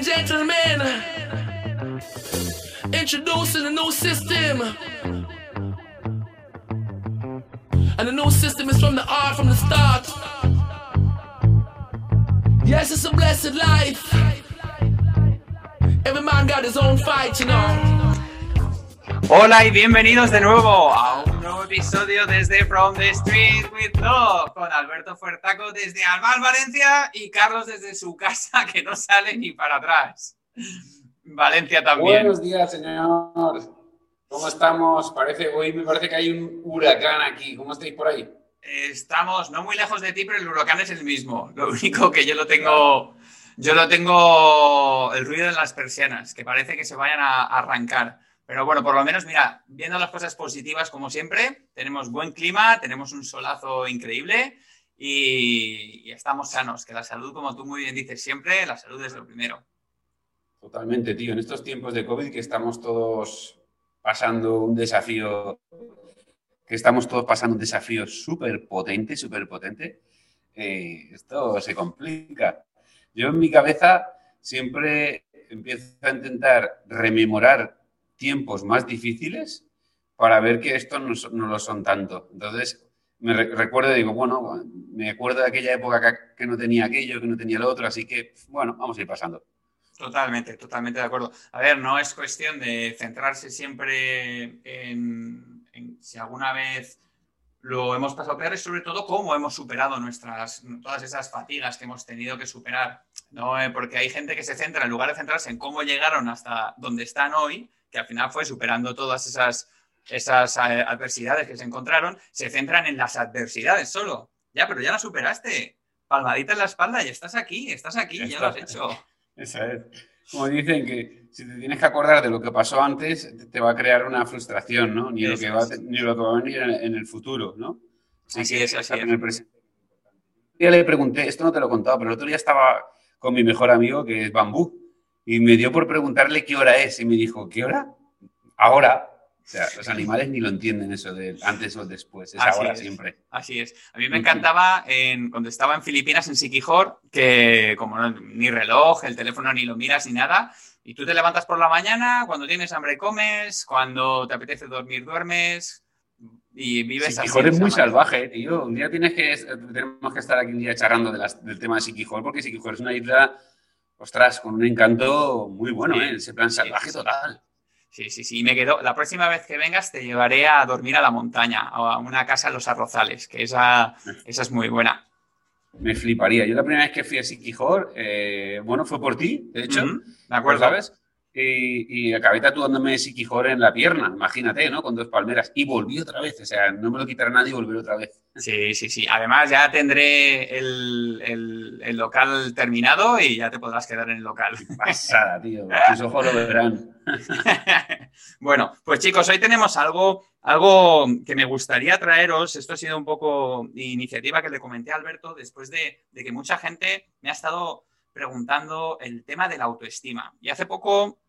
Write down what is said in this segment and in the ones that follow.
and gentlemen, introducing a new system. And the new system is from the art from the start. Yes, it's a blessed life. Every man got his own fight, you know. Hola y bienvenidos de nuevo a episodio desde From the Street with Love con Alberto Fuertaco desde Albal, Valencia y Carlos desde su casa que no sale ni para atrás. Valencia también. Buenos días, señor. ¿Cómo estamos? Parece, hoy me parece que hay un huracán aquí. ¿Cómo estáis por ahí? Estamos no muy lejos de ti, pero el huracán es el mismo. Lo único que yo lo tengo, yo lo tengo el ruido de las persianas, que parece que se vayan a arrancar. Pero bueno, por lo menos, mira, viendo las cosas positivas como siempre, tenemos buen clima, tenemos un solazo increíble y, estamos sanos. Que la salud, como tú muy bien dices siempre, la salud es lo primero. Totalmente, tío. En estos tiempos de COVID que estamos todos pasando un desafío, que estamos todos pasando un desafío súper potente, súper potente, eh, esto se complica. Yo en mi cabeza siempre empiezo a intentar rememorar tiempos más difíciles para ver que estos no, no lo son tanto. Entonces, me re- recuerdo y digo, bueno, me acuerdo de aquella época que, no tenía aquello, que no tenía lo otro, así que, bueno, vamos a ir pasando. Totalmente, totalmente de acuerdo. A ver, no es cuestión de centrarse siempre en, si alguna vez lo hemos pasado peor, es sobre todo cómo hemos superado nuestras, todas esas fatigas que hemos tenido que superar. ¿no? Eh, Porque hay gente que se centra, en lugar de centrarse en cómo llegaron hasta donde están hoy, que al final fue superando todas esas, esas eh, adversidades que se encontraron, se centran en las adversidades solo. Ya, pero ya las superaste. Palmadita en la espalda y estás aquí, estás aquí, Ya ya lo has hecho. Esa es. Como dicen que si te tienes que acordar de lo que pasó antes, te- va a crear una frustración, ¿no? Ni lo que va, ni lo que va a venir en, el futuro, ¿no? Así que es, así estar es. en el presente. Ya le pregunté, esto no te lo he contado, pero el otro día estaba con mi mejor amigo, que es Bambú, y me dio por preguntarle qué hora es, y me dijo, ¿qué hora? Ahora. O sea, los animales ni lo entienden eso de antes o después, es Así ahora es. siempre. Así es. A mí me encantaba en, cuando estaba en Filipinas, en Siquijor, que como no- ni reloj, el teléfono ni lo miras ni nada, y tú te levantas por la mañana, cuando tienes hambre comes, cuando te apetece dormir duermes y vives así. Siquijor de es muy salvaje, tío. Un día tienes que, tenemos que estar aquí un día charlando de las- del tema de Siquijor, porque Siquijor es una isla, ostras, con un encanto muy bueno, ¿eh? Ese plan salvaje total. Sí, sí, sí. Y me quedo. La próxima vez que vengas te llevaré a dormir a la montaña, a una casa en los arrozales, que esa, esa es muy buena. Me fliparía. Yo la primera vez que fui a Siquijor, eh, bueno, fue por ti, de hecho, Ujú, ¿De acuerdo? ¿sabes? Y, y acabé tatuándome Siquijor en la pierna, imagínate, ¿no? Con dos palmeras. Y volví otra vez, o sea, no me lo quitará nadie y volver otra vez. Sí, sí, sí. Además, ya tendré el, el- el local terminado y ya te podrás quedar en el local. Pasada, tío. Tus ojos lo verán. bueno, pues chicos, hoy tenemos algo, algo que me gustaría traeros. Esto ha sido un poco iniciativa que le comenté a Alberto después de, de que mucha gente me ha estado preguntando el tema de la autoestima. Y hace poco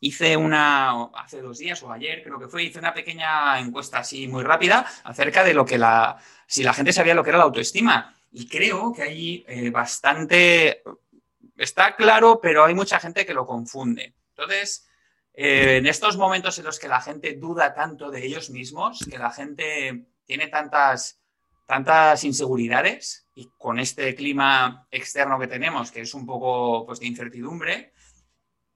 hice una, hace dos días o ayer creo que fue, hice una pequeña encuesta así muy rápida acerca de lo que la, si la gente sabía lo que era la autoestima. Y creo que hay eh, bastante, está claro, pero hay mucha gente que lo confunde. Entonces, eh, en estos momentos en los que la gente duda tanto de ellos mismos, que la gente tiene tantas, tantas inseguridades y con este clima externo que tenemos, que es un poco pues, de incertidumbre,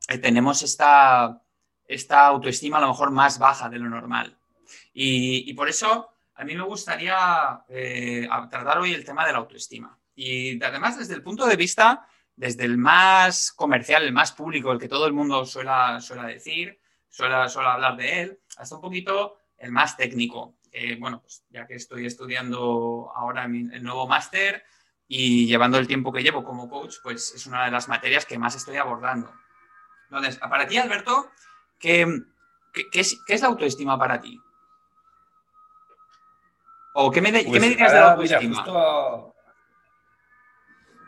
eh, tenemos esta, esta autoestima a lo mejor más baja de lo normal. Y, y por eso a mí me gustaría eh, tratar hoy el tema de la autoestima. Y además desde el punto de vista, desde el más comercial, el más público, el que todo el mundo suele, suele decir, suele, suele hablar de él, hasta un poquito el más técnico. Eh, bueno, pues ya que estoy estudiando ahora mi- el nuevo máster y llevando el tiempo que llevo como coach, pues es una de las materias que más estoy abordando. Entonces, para ti, Alberto, ¿qué, qué- qué es, qué es la autoestima para ti? ¿O qué me, de- Pues me dirías de la mira, autoestima? justo-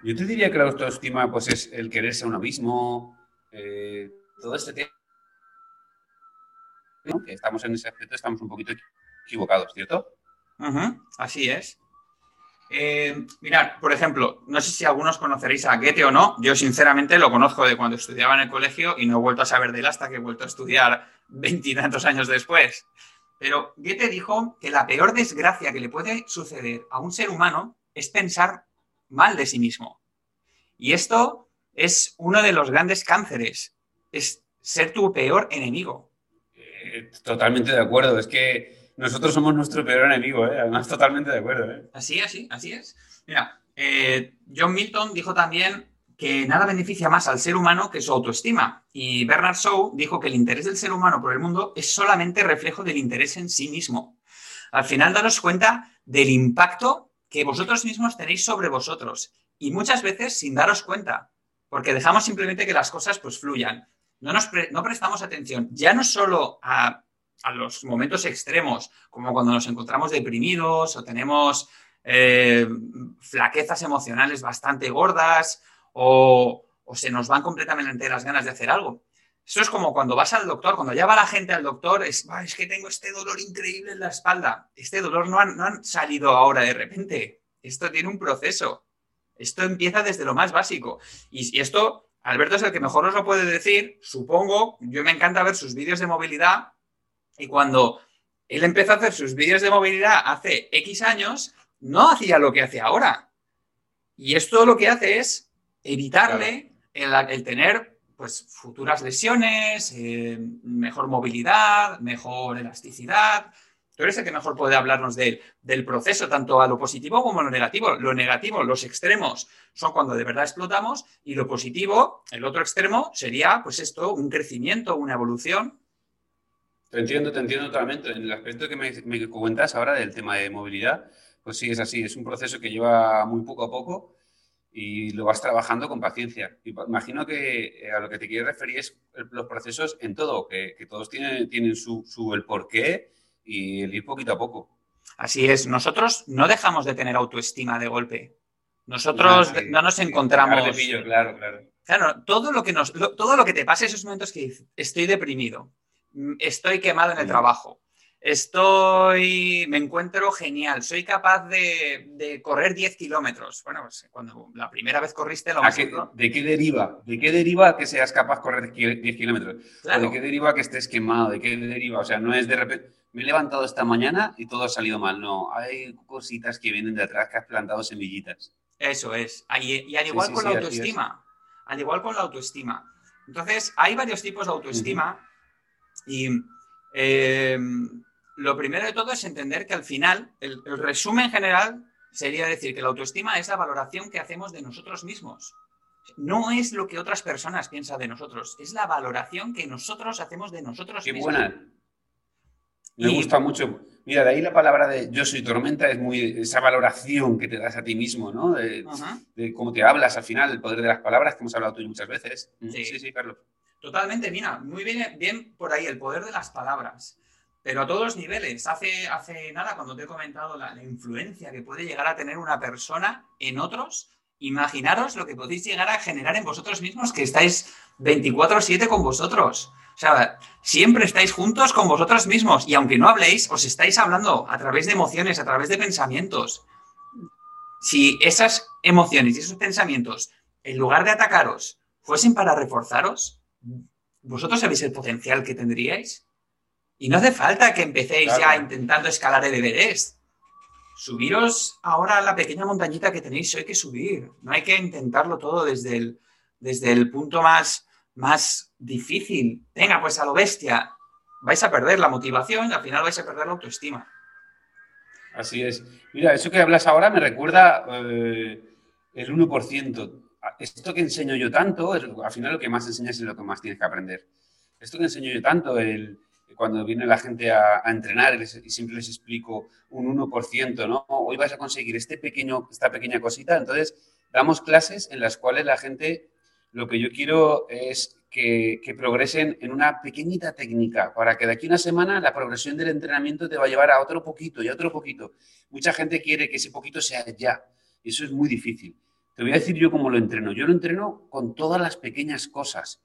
Yo te diría que la autoestima pues, es el quererse a uno mismo, eh, todo este tema. ¿no? Que estamos en ese aspecto, estamos un poquito equivocados, ¿cierto? Así es. Eh, mirad, por ejemplo, no sé si algunos conoceréis a Goethe o no. Yo, sinceramente, lo conozco de cuando estudiaba en el colegio y no he vuelto a saber de él hasta que he vuelto a estudiar veintitantos años después. Pero Goethe dijo que la peor desgracia que le puede suceder a un ser humano es pensar mal de sí mismo. Y esto es uno de los grandes cánceres, es ser tu peor enemigo. Eh, totalmente de acuerdo, es que nosotros somos nuestro peor enemigo, ¿eh? además totalmente de acuerdo. ¿eh? Así, así, así es. Mira, eh, John Milton dijo también que nada beneficia más al ser humano que su autoestima. Y Bernard Shaw dijo que el interés del ser humano por el mundo es solamente reflejo del interés en sí mismo. Al final, daros cuenta del impacto que vosotros mismos tenéis sobre vosotros. Y muchas veces sin daros cuenta, porque dejamos simplemente que las cosas pues fluyan. No, nos no prestamos atención, ya no solo a, a, los momentos extremos, como cuando nos encontramos deprimidos o tenemos eh, flaquezas emocionales bastante gordas o, se nos van completamente las ganas de hacer algo. Eso es como cuando vas al doctor, cuando ya va la gente al doctor, es, es que tengo este dolor increíble en la espalda. Este dolor no no han salido ahora de repente. Esto tiene un proceso. Esto empieza desde lo más básico. Y, y, esto, Alberto es el que mejor os lo puede decir. Supongo, yo me encanta ver sus vídeos de movilidad. Y cuando él empezó a hacer sus vídeos de movilidad hace X años, no hacía lo que hace ahora. Y esto lo que hace es evitarle claro. el, el, tener pues, futuras lesiones, eh, mejor movilidad, mejor elasticidad. Tú eres el que mejor puede hablarnos de, del proceso, tanto a lo positivo como a lo negativo. Lo negativo, los extremos, son cuando de verdad explotamos, y lo positivo, el otro extremo, sería, pues esto, un crecimiento, una evolución. Te entiendo, te entiendo totalmente. En el aspecto que me, me comentas ahora del tema de movilidad, pues sí, es así. Es un proceso que lleva muy poco a poco y lo vas trabajando con paciencia. Imagino que eh, a lo que te quieres referir es los procesos en todo, que, que todos tienen, tienen su, su, el porqué y el ir poquito a poco. Así es, nosotros no dejamos de tener autoestima de golpe. Nosotros no, no nos encontramos. Pillo, claro, claro. Claro, todo lo que nos, lo, todo lo que te pasa esos momentos que estoy deprimido, estoy quemado en el trabajo, estoy, me encuentro genial, soy capaz de, de correr 10 kilómetros. Bueno, pues cuando la primera vez corriste lo qué, ¿De qué deriva? ¿De qué deriva que seas capaz de correr 10 kilómetros? Claro. ¿De qué deriva que estés quemado? ¿De qué deriva? O sea, no es de repente, me he levantado esta mañana y todo ha salido mal. No, hay cositas que vienen de atrás que has plantado semillitas. Eso es. Y, y al igual sí, sí, con sí, la autoestima. Al igual con la autoestima. Entonces, hay varios tipos de autoestima uh -huh. Y... Eh, lo primero de todo es entender que al final, el, el, resumen general sería decir que la autoestima es la valoración que hacemos de nosotros mismos. No es lo que otras personas piensan de nosotros, es la valoración que nosotros hacemos de nosotros Qué mismos. buena. Me y... gusta mucho. Mira, de ahí la palabra de yo soy tormenta es muy esa valoración que te das a ti mismo, ¿no? De, de cómo te hablas al final, el poder de las palabras, que hemos hablado tú muchas veces. Sí, sí, sí Carlos. Totalmente, mira, muy bien, bien por ahí, el poder de las palabras pero a todos los niveles. Hace, hace nada, cuando te he comentado la, la, influencia que puede llegar a tener una persona en otros, imaginaros lo que podéis llegar a generar en vosotros mismos, que estáis 24/7 con vosotros. O sea, siempre estáis juntos con vosotros mismos y aunque no habléis, os estáis hablando a través de emociones, a través de pensamientos. Si esas emociones y esos pensamientos, en lugar de atacaros, fuesen para reforzaros, ¿vosotros sabéis el potencial que tendríais? Y no hace falta que empecéis claro. ya intentando escalar el Everest. Subiros ahora a la pequeña montañita que tenéis, hay que subir. No hay que intentarlo todo desde el, desde el punto más, más difícil. Venga, pues a lo bestia. Vais a perder la motivación y al final vais a perder la autoestima. Así es. Mira, eso que hablas ahora me recuerda eh, el 1%. Esto que enseño yo tanto, al final lo que más enseñas es lo que más tienes que aprender. Esto que enseño yo tanto, el, cuando viene la gente a, entrenar les, y, siempre les explico un 1%, ¿no? Hoy vas a conseguir este pequeño, esta pequeña cosita. Entonces, damos clases en las cuales la gente, lo que yo quiero es que, que, progresen en una pequeñita técnica para que de aquí a una semana la progresión del entrenamiento te va a llevar a otro poquito y a otro poquito. Mucha gente quiere que ese poquito sea ya y eso es muy difícil. Te voy a decir yo cómo lo entreno. Yo lo entreno con todas las pequeñas cosas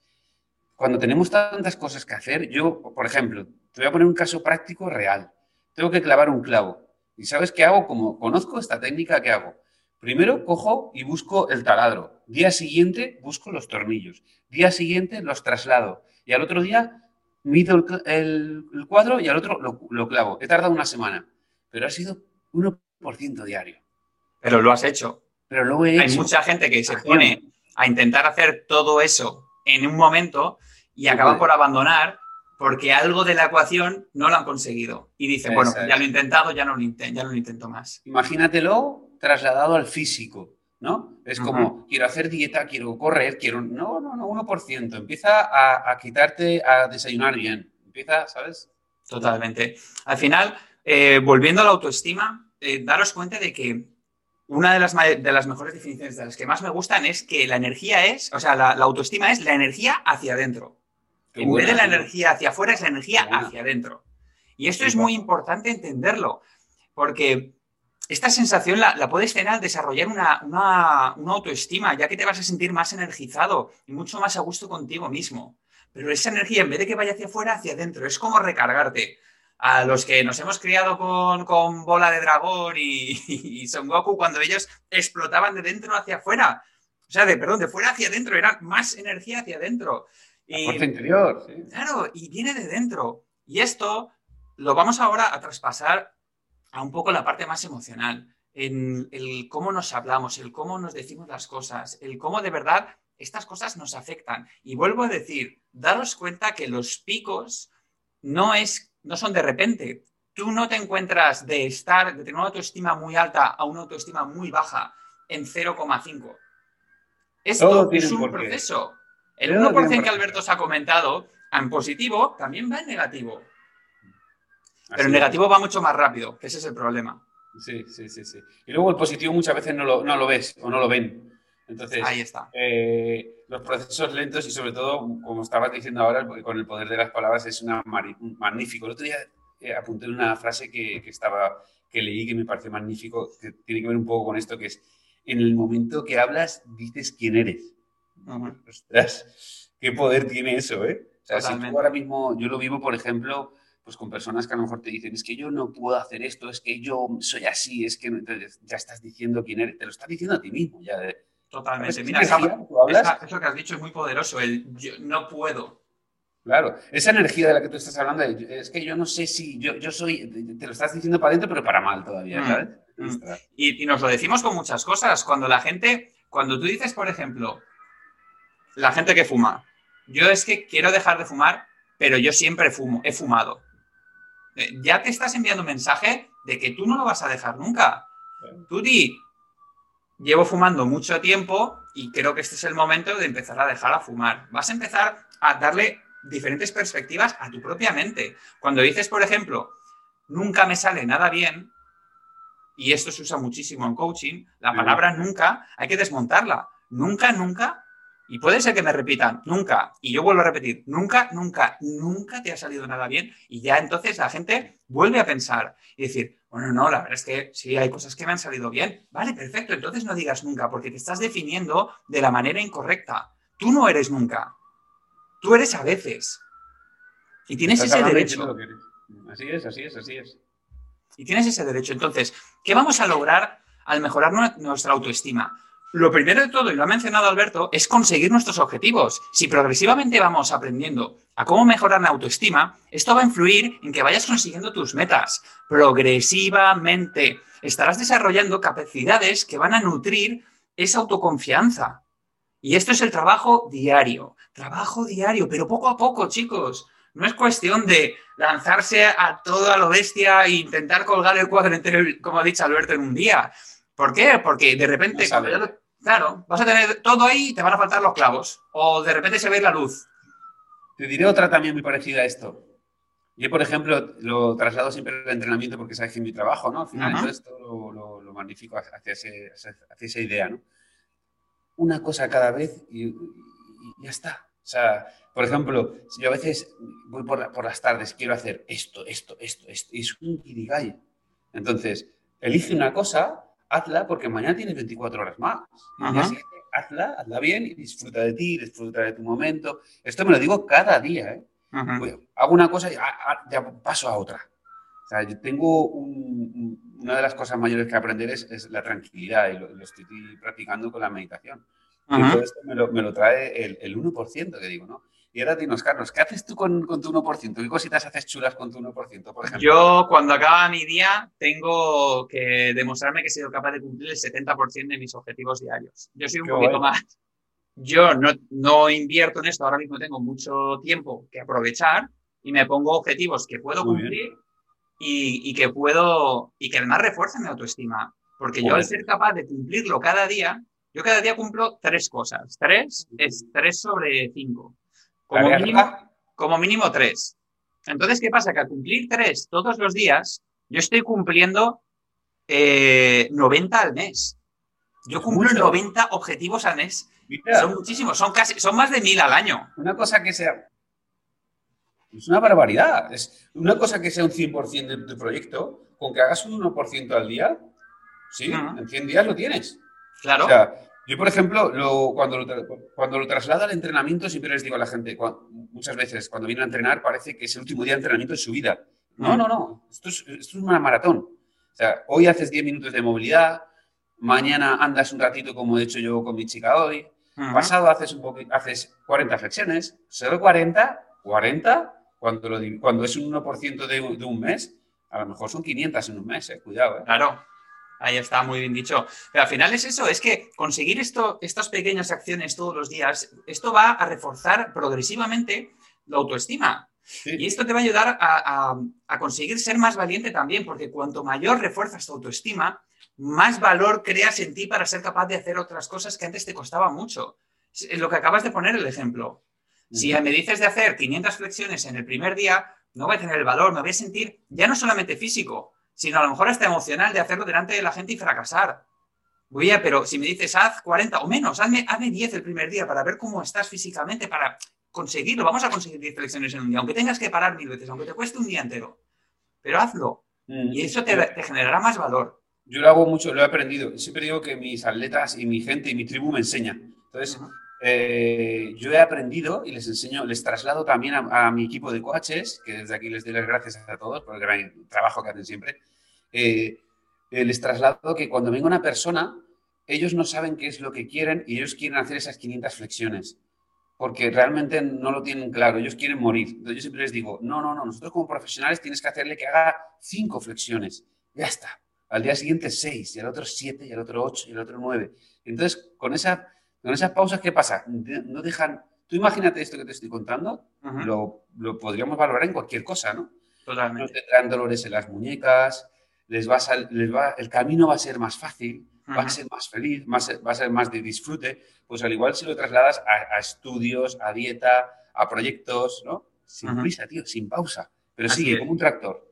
cuando tenemos tantas cosas que hacer, yo, por ejemplo, te voy a poner un caso práctico real. Tengo que clavar un clavo. ¿Y sabes qué hago? Como conozco esta técnica, ¿qué hago? Primero cojo y busco el taladro. Día siguiente busco los tornillos. Día siguiente los traslado. Y al otro día mido el, cuadro y al otro lo, clavo. He tardado una semana. Pero ha sido 1% diario. Pero lo has hecho. Pero he Hay mucha gente que se pone a intentar hacer todo eso en un momento y acaba por abandonar porque algo de la ecuación no lo han conseguido. Y dicen, bueno, ya lo he intentado, ya no lo, intento, ya no lo intento más. Imagínatelo trasladado al físico, ¿no? Es como, quiero hacer dieta, quiero correr, quiero... No, no, no, 1%. Empieza a, quitarte a desayunar bien. Empieza, ¿sabes? Totalmente. Al final, eh, volviendo a la autoestima, eh, daros cuenta de que una de las, de las mejores definiciones de las que más me gustan es que la energía es, o sea, la, autoestima es la energía hacia adentro. en vez de la energía hacia afuera, es la energía hacia adentro. Y esto es muy importante entenderlo, porque esta sensación la, puedes tener al desarrollar una, una, una, autoestima, ya que te vas a sentir más energizado y mucho más a gusto contigo mismo. Pero esa energía, en vez de que vaya hacia afuera, hacia adentro, es como recargarte a los que nos hemos criado con, bola de dragón y, Son Goku, cuando ellos explotaban de dentro hacia afuera. O sea, de, perdón, de fuera hacia adentro, era más energía hacia adentro. Y, interior, sí. Claro, y viene de dentro. Y esto lo vamos ahora a traspasar a un poco la parte más emocional, en el cómo nos hablamos, el cómo nos decimos las cosas, el cómo de verdad estas cosas nos afectan. Y vuelvo a decir, daros cuenta que los picos no es no son de repente. Tú no te encuentras de estar, de tener una autoestima muy alta a una autoestima muy baja en 0,5. Esto es un proceso. El 1% que Alberto os ha comentado en positivo también va en negativo. Pero en negativo va mucho más rápido, que ese es el problema. Sí, sí, sí, sí. Y luego el positivo muchas veces no lo, no lo ves o no lo ven. Entonces, Ahí está. Eh, los procesos lentos y sobre todo, como estabas diciendo ahora, con el poder de las palabras es una magnífico. El otro día eh, apunté una frase que, estaba, que leí que me pareció magnífico, que tiene que ver un poco con esto, que es, en el momento que hablas, dices quién eres. Ostras, qué poder tiene eso, ¿eh? O sea, si tú ahora mismo, yo lo vivo, por ejemplo, pues con personas que a lo mejor te dicen, es que yo no puedo hacer esto, es que yo soy así, es que ya estás diciendo quién eres, te lo estás diciendo a ti mismo, ya Totalmente. Mira, eso que has dicho es muy poderoso, el yo no puedo. Claro, esa energía de la que tú estás hablando, es que yo no sé si yo, yo soy, te lo estás diciendo para adentro, pero para mal todavía, mm, ¿sabes? Mm. Y, y, nos lo decimos con muchas cosas. Cuando la gente, cuando tú dices, por ejemplo, la gente que fuma, yo es que quiero dejar de fumar, pero yo siempre fumo, he fumado. Eh, ya te estás enviando un mensaje de que tú no lo vas a dejar nunca. Tú di, llevo fumando mucho tiempo y creo que este es el momento de empezar a dejar a fumar. Vas a empezar a darle diferentes perspectivas a tu propia mente. Cuando dices, por ejemplo, nunca me sale nada bien, y esto se usa muchísimo en coaching, la palabra nunca hay que desmontarla. Nunca, nunca, y puede ser que me repitan, nunca, y yo vuelvo a repetir, nunca, nunca, nunca te ha salido nada bien, y ya entonces la gente vuelve a pensar y decir, bueno, no, la verdad es que sí, hay cosas que me han salido bien. Vale, perfecto, entonces no digas nunca, porque te estás definiendo de la manera incorrecta. Tú no eres nunca. Tú eres a veces. Y tienes ese derecho. Así es, así es, así es. Y tienes ese derecho. Entonces, ¿qué vamos a lograr al mejorar nuestra autoestima? Lo primero de todo, y lo ha mencionado Alberto, es conseguir nuestros objetivos. Si progresivamente vamos aprendiendo a cómo mejorar la autoestima, esto va a influir en que vayas consiguiendo tus metas. Progresivamente estarás desarrollando capacidades que van a nutrir esa autoconfianza. Y esto es el trabajo diario. Trabajo diario, pero poco a poco, chicos. No es cuestión de lanzarse a toda lo bestia e intentar colgar el cuadro entero, como ha dicho Alberto, en un día. ¿Por qué? Porque de repente, Claro, vas a tener todo ahí y te van a faltar los clavos. O de repente se ve la luz. Te diré otra también muy parecida a esto. Yo, por ejemplo, lo traslado siempre al entrenamiento porque sabes que es mi trabajo, ¿no? Al final, esto lo, lo, magnifico hacia, esa idea, ¿no? Una cosa cada vez y, ya está. O sea, por ejemplo, si yo a veces voy por, por, las tardes, quiero hacer esto, esto, esto, esto, y es un kirigay. Entonces, elige una cosa hazla porque mañana tienes 24 horas más. hazla, hazla bien y disfruta de ti, disfruta de tu momento. Esto me lo digo cada día. ¿eh? hago una cosa y ya paso a otra. O sea, yo tengo una de las cosas mayores que aprender es, la tranquilidad y lo, estoy practicando con la meditación. Y todo esto me lo, trae el, el 1% que digo, ¿no? Y ahora dinos, Carlos, ¿qué haces tú con, tu 1%? ¿Qué cositas haces chulas con tu 1%, por ejemplo? Yo, cuando acaba mi día, tengo que demostrarme que he sido capaz de cumplir el 70% de mis objetivos diarios. Yo soy un poquito más. Yo no, no invierto en esto, ahora mismo tengo mucho tiempo que aprovechar y me pongo objetivos que puedo cumplir y, y, que puedo, y que además refuercen mi autoestima. Porque yo al ser capaz de cumplirlo cada día, yo cada día cumplo tres cosas. Tres es tres sobre cinco. Como mínimo, como mínimo tres. Entonces, ¿qué pasa? Que al cumplir tres todos los días, yo estoy cumpliendo eh, 90 al mes. Yo cumplo 90 objetivos al mes. Son muchísimos, son casi, son más de mil al año. Una cosa que sea. Es una barbaridad. Es una cosa que sea un 100% de tu proyecto, con que hagas un 1% al día, sí, en 100 días lo tienes. Claro. Yo, por ejemplo, cuando, lo, cuando lo traslado al entrenamiento, siempre les digo a la gente, muchas veces cuando vienen a entrenar parece que es el último día de entrenamiento de su vida. No, mm. no, no, esto es, esto es una maratón. O sea, hoy haces 10 minutos de movilidad, mañana andas un ratito como he hecho yo con mi chica hoy, pasado haces, un haces 40 flexiones, solo 40, 40, cuando, lo, cuando es un 1% de, de, un mes, a lo mejor son 500 en un mes, eh, cuidado. Eh. Claro. Ahí está, muy bien dicho. Pero al final es eso, es que conseguir esto, estas pequeñas acciones todos los días, esto va a reforzar progresivamente la autoestima. Y esto te va a ayudar a, conseguir ser más valiente también, porque cuanto mayor refuerzas tu autoestima, más valor creas en ti para ser capaz de hacer otras cosas que antes te costaba mucho. Es lo que acabas de poner el ejemplo. Si me dices de hacer 500 flexiones en el primer día, no voy a tener el valor, me voy a sentir ya no solamente físico, sino a lo mejor hasta emocional de hacerlo delante de la gente y fracasar. Oye, pero si me dices haz 40 o menos, hazme, hazme 10 el primer día para ver cómo estás físicamente, para conseguirlo. Vamos a conseguir 10 lecciones en un día, aunque tengas que parar mil veces, aunque te cueste un día entero. Pero hazlo. Mm. Y eso te, te, generará más valor. Yo lo hago mucho, lo he aprendido. Siempre digo que mis atletas y mi gente y mi tribu me enseñan. Entonces, eh, yo he aprendido y les enseño, les traslado también a, mi equipo de coaches, que desde aquí les doy las gracias a todos por el gran trabajo que hacen siempre. Eh, eh, les traslado que cuando venga una persona, ellos no saben qué es lo que quieren y ellos quieren hacer esas 500 flexiones, porque realmente no lo tienen claro, ellos quieren morir. Entonces yo siempre les digo, no, no, no, nosotros como profesionales tienes que hacerle que haga 5 flexiones, ya está. Al día siguiente 6, y al otro 7, y al otro 8, y al otro 9. Entonces, con esa con esas pausas, ¿qué pasa? No dejan. Tú imagínate esto que te estoy contando, lo, podríamos valorar en cualquier cosa, ¿no? Totalmente. No te traen dolores en las muñecas, les va les va, el camino va a ser más fácil, va a ser más feliz, más, va a ser más de disfrute. Pues al igual si lo trasladas a, estudios, a dieta, a proyectos, ¿no? Sin prisa, tío, sin pausa. Pero sigue como un tractor.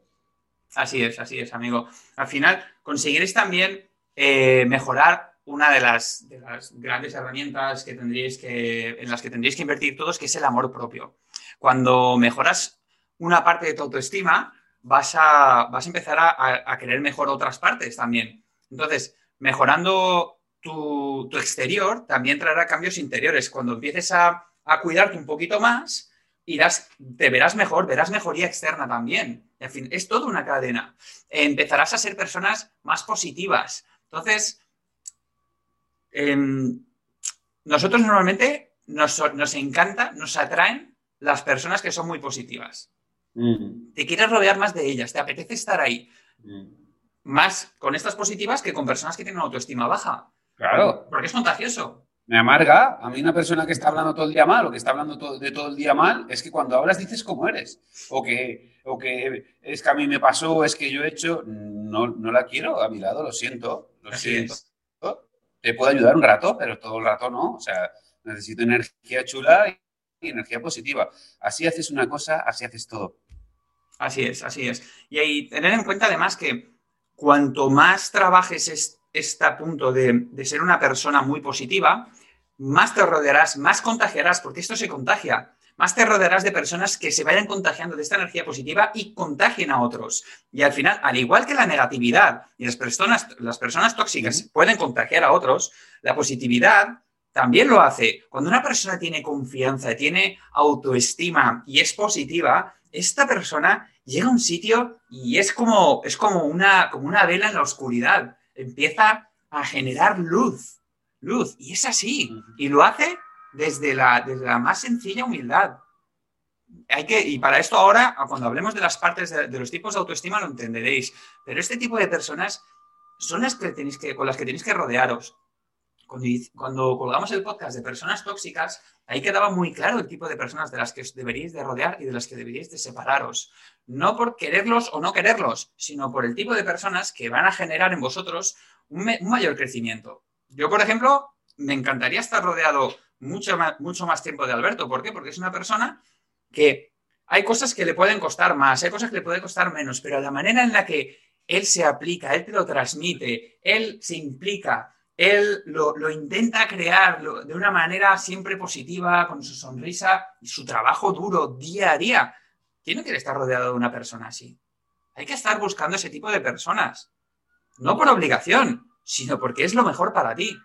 Así es, así es, amigo. Al final, conseguiréis también eh, mejorar una de las, grandes herramientas que tendríais que, en las que tendríais que invertir todos, que es el amor propio. Cuando mejoras una parte de tu autoestima, vas a, vas a empezar a, querer mejor otras partes también. Entonces, mejorando tu, exterior también traerá cambios interiores. Cuando empieces a, cuidarte un poquito más, irás, te verás mejor, verás mejoría externa también. En fin, es toda una cadena. Empezarás a ser personas más positivas. Entonces, Em, nosotros normalmente nos, encanta, nos atraen las personas que son muy positivas. Mm. Te quieres rodear más de ellas, te apetece estar ahí. Mm. Más con estas positivas que con personas que tienen autoestima baja. Claro. Porque es contagioso. Me amarga. A mí una persona que está hablando todo el día mal o que está hablando de todo el día mal es que cuando hablas dices cómo eres. O que, o que es que a mí me pasó, es que yo he hecho. No, no la quiero a mi lado, lo siento. Lo siento te puedo ayudar un rato, pero todo el rato no. O sea, necesito energía chula y energía positiva. Así haces una cosa, así haces todo. Así es, así es. Y ahí tener en cuenta además que cuanto más trabajes este punto de, de ser una persona muy positiva, más te rodearás, más contagiarás, porque esto se contagia más te rodearás de personas que se vayan contagiando de esta energía positiva y contagien a otros. Y al final, al igual que la negatividad y las personas, las personas tóxicas pueden contagiar a otros, la positividad también lo hace. Cuando una persona tiene confianza, tiene autoestima y es positiva, esta persona llega a un sitio y es como, es como, una, como una vela en la oscuridad. Empieza a generar luz, luz. Y es así. Y lo hace desde la, desde la más sencilla humildad. Hay que, y para esto ahora, cuando hablemos de las partes de, de, los tipos de autoestima, lo entenderéis. Pero este tipo de personas son las que tenéis que, con las que tenéis que rodearos. Cuando, colgamos el podcast de personas tóxicas, ahí quedaba muy claro el tipo de personas de las que os deberíais de rodear y de las que deberíais de separaros. No por quererlos o no quererlos, sino por el tipo de personas que van a generar en vosotros un, un mayor crecimiento. Yo, por ejemplo, me encantaría estar rodeado mucho más, mucho más tiempo de Alberto. ¿Por qué? Porque es una persona que hay cosas que le pueden costar más, hay cosas que le pueden costar menos, pero la manera en la que él se aplica, él te lo transmite, él se implica, él lo, intenta crear de una manera siempre positiva, con su sonrisa y su trabajo duro día a día. ¿Quién no quiere estar rodeado de una persona así? Hay que estar buscando ese tipo de personas. No por obligación, sino porque es lo mejor para ti.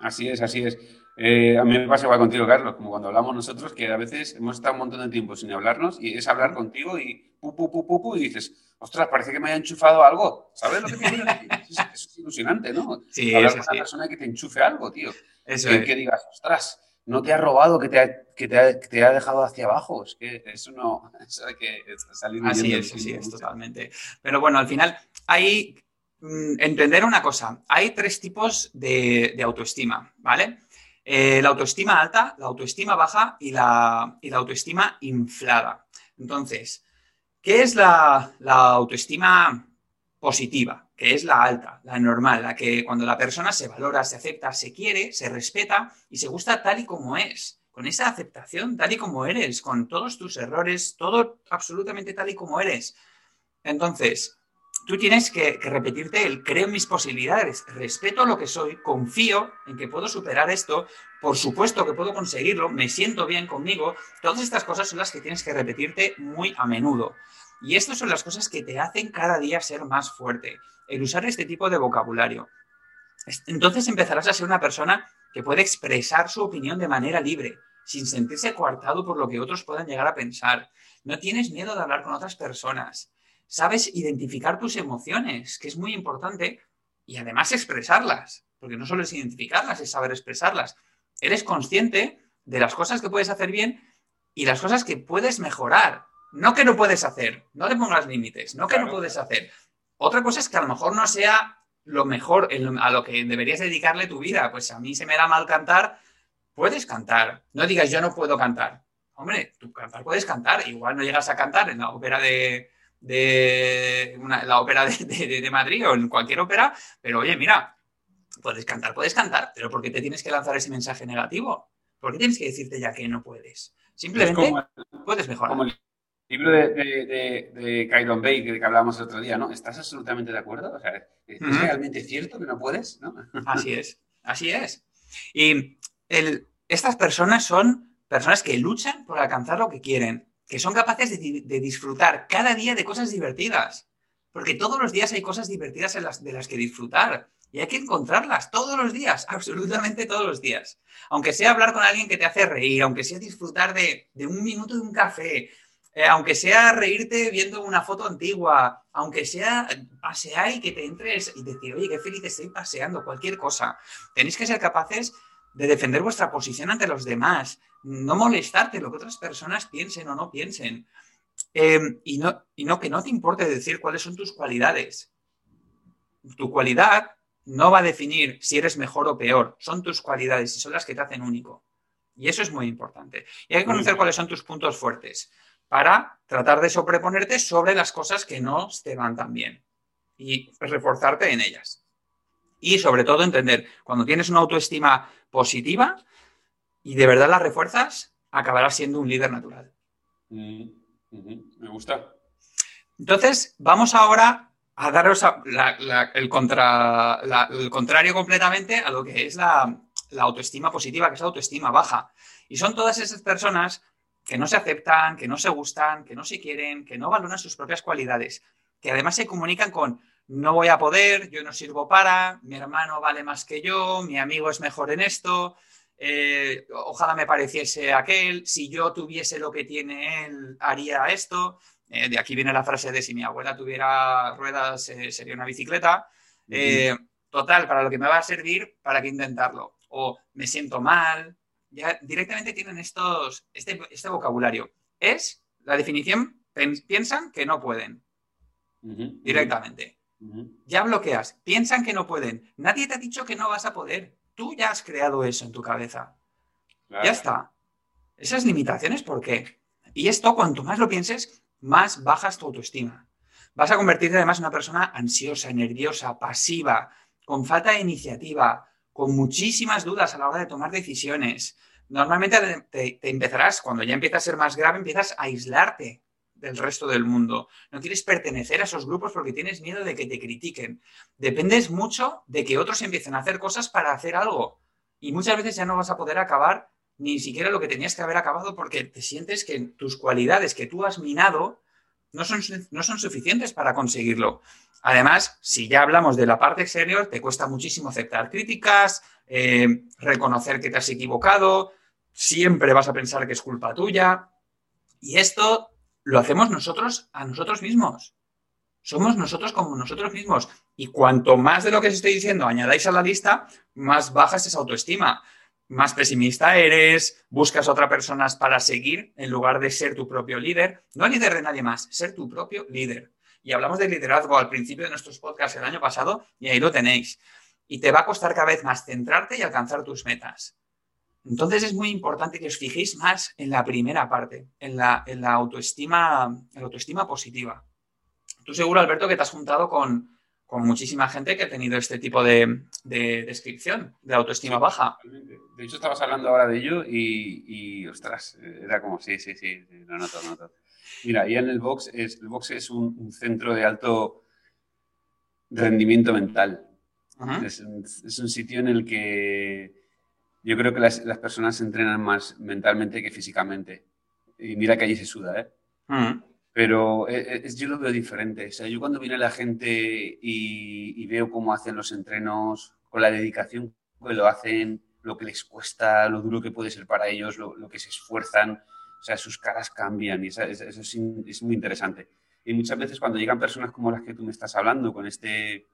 Así es, así es. Eh, a mí me pasa igual contigo, Carlos, como cuando hablamos nosotros, que a veces hemos estado un montón de tiempo sin hablarnos y es hablar contigo y pu, pu, pu y dices, ostras, parece que me haya enchufado algo. ¿Sabes lo que te digo? Eso es ilusionante, ¿no? Sí, hablar con sí. una persona que te enchufe algo, tío. Eso que, es. que digas, ostras, no te ha robado, que te ha, que te ha, que te ha dejado hacia abajo. Es que eso no, eso hay que salir Así es, así es, totalmente. Pero bueno, al final hay mm, entender una cosa. Hay tres tipos de, de autoestima, ¿vale? Eh, la autoestima alta, la autoestima baja y la, y la autoestima inflada. Entonces, ¿qué es la, la autoestima positiva? Que es la alta, la normal, la que cuando la persona se valora, se acepta, se quiere, se respeta y se gusta tal y como es con esa aceptación tal y como eres, con todos tus errores, todo absolutamente tal y como eres. Entonces, tú tienes que, repetirte el creo en mis posibilidades, respeto lo que soy, confío en que puedo superar esto, por supuesto que puedo conseguirlo, me siento bien conmigo. Todas estas cosas son las que tienes que repetirte muy a menudo. Y estas son las cosas que te hacen cada día ser más fuerte, el usar este tipo de vocabulario. Entonces empezarás a ser una persona que puede expresar su opinión de manera libre, sin sentirse coartado por lo que otros puedan llegar a pensar. No tienes miedo de hablar con otras personas. Sabes identificar tus emociones, que es muy importante, y además expresarlas, porque no solo es identificarlas, es saber expresarlas. Eres consciente de las cosas que puedes hacer bien y las cosas que puedes mejorar. No que no puedes hacer, no le pongas límites, no que claro. no puedes hacer. Otra cosa es que a lo mejor no sea lo mejor a lo que deberías dedicarle tu vida. Pues a mí se me da mal cantar, puedes cantar. No digas yo no puedo cantar. Hombre, tú cantar puedes cantar. Igual no llegas a cantar en la ópera de, de una, la ópera de, de, de, Madrid o en cualquier ópera, pero oye, mira, puedes cantar, puedes cantar, pero ¿por qué te tienes que lanzar ese mensaje negativo? ¿Por qué tienes que decirte ya que no puedes? Simplemente como, puedes mejorar. Como el libro de, de, de, Kyron Bay que, hablábamos el otro día, ¿no? ¿Estás absolutamente de acuerdo? O sea, ¿es uh -huh. realmente cierto que no puedes? ¿no? Así es, así es. Y el, estas personas son personas que luchan por alcanzar lo que quieren, que son capaces de, disfrutar cada día de cosas divertidas. Porque todos los días hay cosas divertidas en las, de las que disfrutar. Y hay que encontrarlas todos los días, absolutamente todos los días. Aunque sea hablar con alguien que te hace reír, aunque sea disfrutar de, de un minuto de un café, eh, aunque sea reírte viendo una foto antigua, aunque sea pasear y que te entres y decir, oye, qué feliz estoy paseando, cualquier cosa. Tenéis que ser capaces de defender vuestra posición ante los demás, no molestarte lo que otras personas piensen o no piensen. Eh, y, no, y no que no te importe decir cuáles son tus cualidades. Tu cualidad no va a definir si eres mejor o peor, son tus cualidades y son las que te hacen único. Y eso es muy importante. Y hay que conocer cuáles son tus puntos fuertes para tratar de sobreponerte sobre las cosas que no te van tan bien y reforzarte en ellas. Y sobre todo entender, cuando tienes una autoestima positiva y de verdad la refuerzas, acabarás siendo un líder natural. Mm -hmm. Me gusta. Entonces, vamos ahora a daros a la, la, el, contra, la, el, contrario completamente a lo que es la, la autoestima positiva, que es la autoestima baja. Y son todas esas personas que no se aceptan, que no se gustan, que no se quieren, que no valoran sus propias cualidades, que además se comunican con no voy a poder, yo no sirvo para, mi hermano vale más que yo, mi amigo es mejor en esto, eh, ojalá me pareciese aquel, si yo tuviese lo que tiene él, haría esto. Eh, de aquí viene la frase de si mi abuela tuviera ruedas, eh, sería una bicicleta. total, para lo que me va a servir, ¿para qué intentarlo? O me siento mal. Ya directamente tienen estos, este, este vocabulario. Es la definición, piensan que no pueden. directamente. Ya bloqueas. Piensan que no pueden. Nadie te ha dicho que no vas a poder. Tú ya has creado eso en tu cabeza. Ya está. Esas limitaciones, ¿por qué? Y esto, cuanto más lo pienses, más bajas tu autoestima. Vas a convertirte además en una persona ansiosa, nerviosa, pasiva, con falta de iniciativa, con muchísimas dudas a la hora de tomar decisiones. Normalmente te, te empezarás, cuando ya empieza a ser más grave, empiezas a aislarte del resto del mundo. No quieres pertenecer a esos grupos porque tienes miedo de que te critiquen. Dependes mucho de que otros empiecen a hacer cosas para hacer algo. Y muchas veces ya no vas a poder acabar ni siquiera lo que tenías que haber acabado porque te sientes que tus cualidades que tú has minado no son, no son suficientes para conseguirlo. Además, si ya hablamos de la parte exterior, te cuesta muchísimo aceptar críticas, eh, reconocer que te has equivocado, siempre vas a pensar que es culpa tuya. Y esto lo hacemos nosotros a nosotros mismos. Somos nosotros como nosotros mismos. Y cuanto más de lo que os estoy diciendo añadáis a la lista, más baja es esa autoestima. Más pesimista eres, buscas a otras personas para seguir en lugar de ser tu propio líder. No líder de nadie más, ser tu propio líder. Y hablamos de liderazgo al principio de nuestros podcasts el año pasado y ahí lo tenéis. Y te va a costar cada vez más centrarte y alcanzar tus metas. Entonces es muy importante que os fijéis más en la primera parte, en la, autoestima, en la autoestima positiva. Tú seguro, Alberto, que te has juntado con, muchísima gente que ha tenido este tipo de, descripción de autoestima baja. De hecho, estabas hablando ahora de ello y, ostras, era como, sí, sí, sí, lo noto, lo noto. Mira, y en el box es, el box es un, centro de alto rendimiento mental. es un sitio en el que yo creo que las, personas se entrenan más mentalmente que físicamente. Y mira que allí se suda, ¿eh? Mm. Pero eh, eh, yo lo veo diferente. O sea, yo cuando viene la gente y, veo cómo hacen los entrenos, con la dedicación que lo hacen, lo que les cuesta, lo duro que puede ser para ellos, lo, que se esfuerzan, o sea, sus caras cambian y eso, es, muy interesante. Y muchas veces cuando llegan personas como las que tú me estás hablando, con este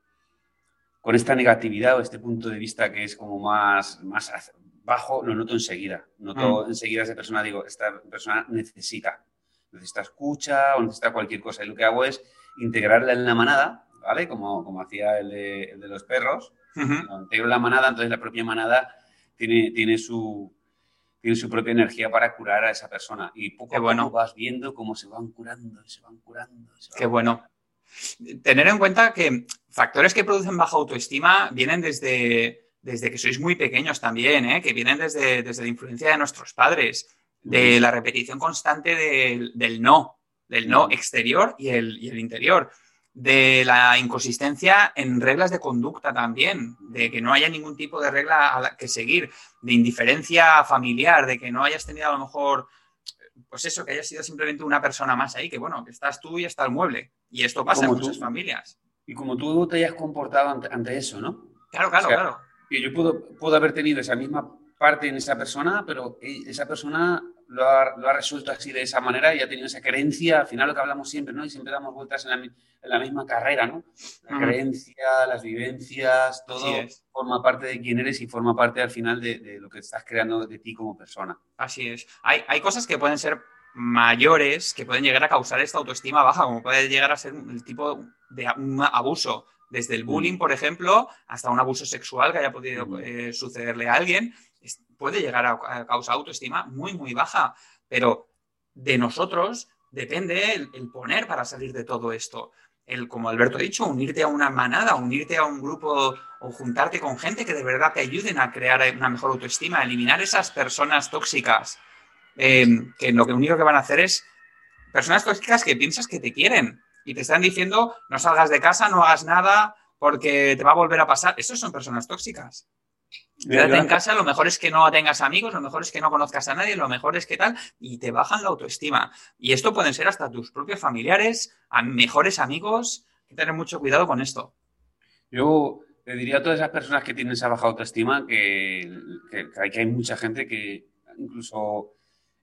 con esta negatividad o este punto de vista que es como más, más bajo, lo noto enseguida. Noto mm. enseguida a esa persona, digo, esta persona necesita, necesita escucha o necesita cualquier cosa. Y lo que hago es integrarla en la manada, ¿vale? Como, como hacía el de, los perros. Integro la manada, entonces la propia manada tiene, tiene, su, tiene su propia energía para curar a esa persona. Y poco a poco vas viendo cómo se van curando, se van curando. Qué bueno. Tener en cuenta que factores que producen baja autoestima vienen desde desde que sois muy pequeños también, ¿eh? que vienen desde, desde, la influencia de nuestros padres, de la repetición constante del, no, del no exterior y el, y el, interior, de la inconsistencia en reglas de conducta también, de que no haya ningún tipo de regla que seguir, de indiferencia familiar, de que no hayas tenido a lo mejor, pues eso, que hayas sido simplemente una persona más ahí, que bueno, que estás tú y está el mueble. Y esto pasa en muchas familias. Y como tú te hayas comportado ante, eso, ¿no? Claro, claro, claro que yo puedo, puedo haber tenido esa misma parte en esa persona, pero esa persona lo ha, lo ha, resuelto así de esa manera y ha tenido esa creencia, al final lo que hablamos siempre, ¿no? Y siempre damos vueltas en la, en la misma carrera, ¿no? La creencia, las vivencias, todo forma parte de quién eres y forma parte al final de, de, lo que estás creando de ti como persona. Así es. Hay, hay cosas que pueden ser mayores que pueden llegar a causar esta autoestima baja, como puede llegar a ser el tipo de un abuso desde el bullying, mm. por ejemplo, hasta un abuso sexual que haya podido mm. eh, sucederle a alguien, puede llegar a, causar autoestima muy, muy baja. Pero de nosotros depende el, poner para salir de todo esto. El, como Alberto ha dicho, unirte a una manada, unirte a un grupo o juntarte con gente que de verdad te ayuden a crear una mejor autoestima, eliminar esas personas tóxicas, em, que lo único que van a hacer es personas tóxicas que piensas que te quieren, y te están diciendo no salgas de casa, no hagas nada porque te va a volver a pasar. Estos son personas tóxicas. Quédate en casa, lo mejor es que no tengas amigos, lo mejor es que no conozcas a nadie, lo mejor es que tal, y te bajan la autoestima. Y esto pueden ser hasta tus propios familiares, mejores amigos. Hay que tener mucho cuidado con esto. Yo le diría a todas esas personas que tienen esa baja autoestima que, que, hay, mucha gente que incluso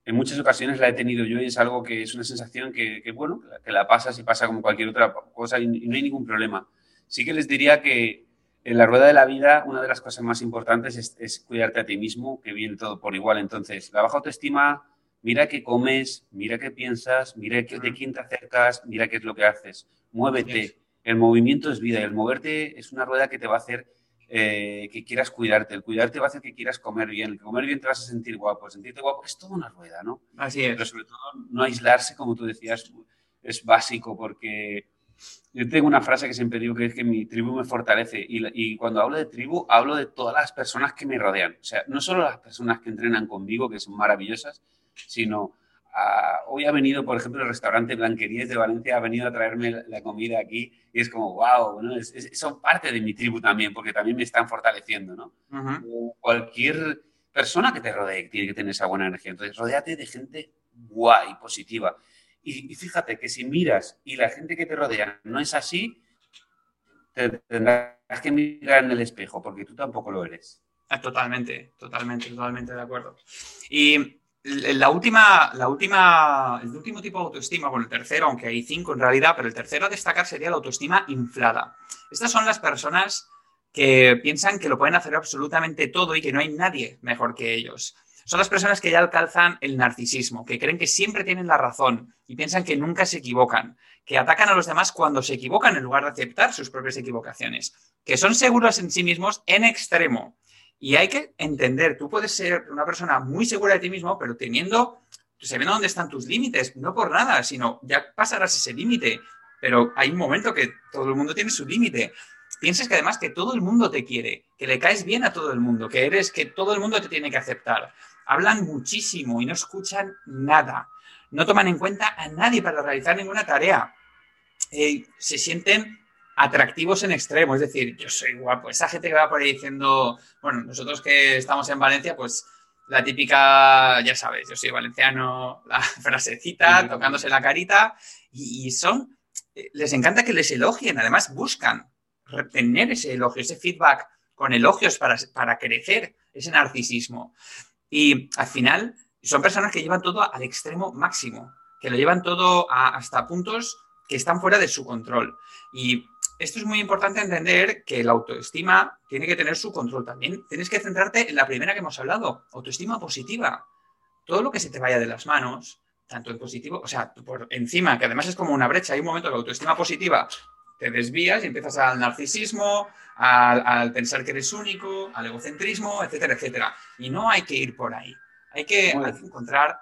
en muchas ocasiones la he tenido yo y es algo que es una sensación que, bueno, que la pasas y pasa como cualquier otra cosa y, no hay ningún problema. Sí que les diría que en la rueda de la vida una de las cosas más importantes es, es cuidarte a ti mismo, que viene todo por igual. Entonces, la baja autoestima, mira qué comes, mira qué piensas, mira de quién te acercas, mira qué es lo que haces, muévete el movimiento es vida y el moverte es una rueda que te va a hacer eh, que quieras cuidarte. El cuidarte va a hacer que quieras comer bien. El comer bien te vas a sentir guapo. Sentirte guapo es toda una rueda, ¿no? Así es. Pero sobre todo no aislarse, como tú decías, es básico porque yo tengo una frase que siempre digo que es que mi tribu me fortalece y, y, cuando hablo de tribu hablo de todas las personas que me rodean. O sea, no solo las personas que entrenan conmigo, que son maravillosas, sino hoy ha venido, por ejemplo, el restaurante Blanquerías de Valencia, ha venido a traerme la, comida aquí y es como, wow, ¿no? son parte de mi tribu también, porque también me están fortaleciendo, ¿no? Cualquier persona que te rodee tiene que tener esa buena energía. Entonces, rodéate de gente guay, positiva. Y, fíjate que si miras y la gente que te rodea no es así, te tendrás que mirar en el espejo, porque tú tampoco lo eres. Ah, totalmente, totalmente, totalmente de acuerdo. Y la última, la última, el último tipo de autoestima, bueno, el tercero, aunque hay cinco en realidad, pero el tercero a destacar sería la autoestima inflada. Estas son las personas que piensan que lo pueden hacer absolutamente todo y que no hay nadie mejor que ellos. Son las personas que ya alcanzan el narcisismo, que creen que siempre tienen la razón y piensan que nunca se equivocan, que atacan a los demás cuando se equivocan en lugar de aceptar sus propias equivocaciones, que son seguros en sí mismos en extremo y hay que entender, tú puedes ser una persona muy segura de ti mismo, pero teniendo, sabiendo dónde están tus límites, no por nada, sino ya pasarás ese límite, pero hay un momento que todo el mundo tiene su límite. Piensas que además que todo el mundo te quiere, que le caes bien a todo el mundo, que eres, que todo el mundo te tiene que aceptar. Hablan muchísimo y no escuchan nada. No toman en cuenta a nadie para realizar ninguna tarea. Eh, se sienten atractivos en extremo, es decir, yo soy guapo. Esa gente que va por ahí diciendo, bueno, nosotros que estamos en Valencia, pues la típica, ya sabes, yo soy valenciano, la frasecita, tocándose la carita, y, son, eh, les encanta que les elogien, además buscan retener ese elogio, ese feedback con elogios para, para crecer ese narcisismo. Y al final son personas que llevan todo al extremo máximo, que lo llevan todo hasta puntos que están fuera de su control. Y esto es muy importante entender que la autoestima tiene que tener su control también. Tienes que centrarte en la primera que hemos hablado, autoestima positiva. Todo lo que se te vaya de las manos, tanto en positivo, o sea, por encima, que además es como una brecha, hay un momento de autoestima positiva, te desvías y empiezas al narcisismo, al, pensar que eres único, al egocentrismo, etcétera, etcétera. Y no hay que ir por ahí. Hay que, encontrar.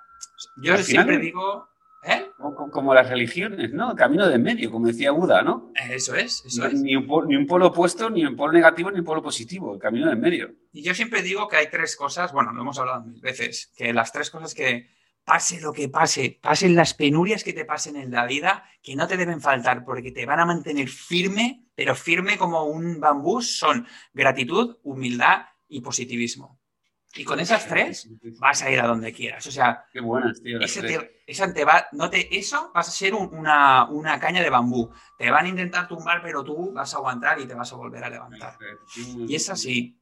Yo siempre digo ¿Eh? Como, las religiones, ¿no? Camino de medio, como decía Buda, ¿no? Eso es, eso es. Ni un, polo, opuesto, ni un polo negativo, ni un polo positivo, el camino de medio. Y yo siempre digo que hay tres cosas, bueno, lo hemos hablado mil veces, que las tres cosas que pase lo que pase, pasen las penurias que te pasen en la vida, que no te deben faltar porque te van a mantener firme, pero firme como un bambú, son gratitud, humildad y positivismo. Y con esas tres vas a ir a donde quieras. O sea, Qué buenas, tío, te va, no te, eso vas a ser una, caña de bambú. Te van a intentar tumbar, pero tú vas a aguantar y te vas a volver a levantar. Y es así.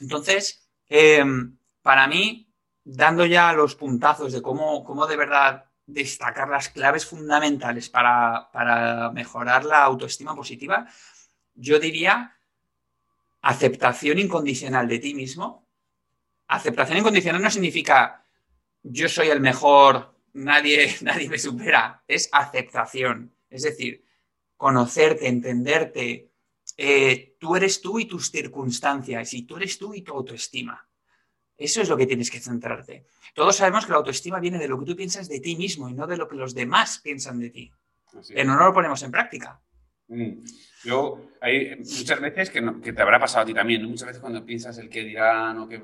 Entonces, em, para mí, dando ya los puntazos de cómo, cómo de verdad destacar las claves fundamentales para, para mejorar la autoestima positiva, yo diría aceptación incondicional de ti mismo aceptación incondicional no significa yo soy el mejor, nadie, nadie me supera. Es aceptación. Es decir, conocerte, entenderte. Eh, tú eres tú y tus circunstancias, y tú eres tú y tu autoestima. Eso es lo que tienes que centrarte. Todos sabemos que la autoestima viene de lo que tú piensas de ti mismo y no de lo que los demás piensan de ti. Pero no lo ponemos en práctica. Mm. Yo, hay muchas veces que, que, te habrá pasado a ti también, muchas veces cuando piensas el que dirán o que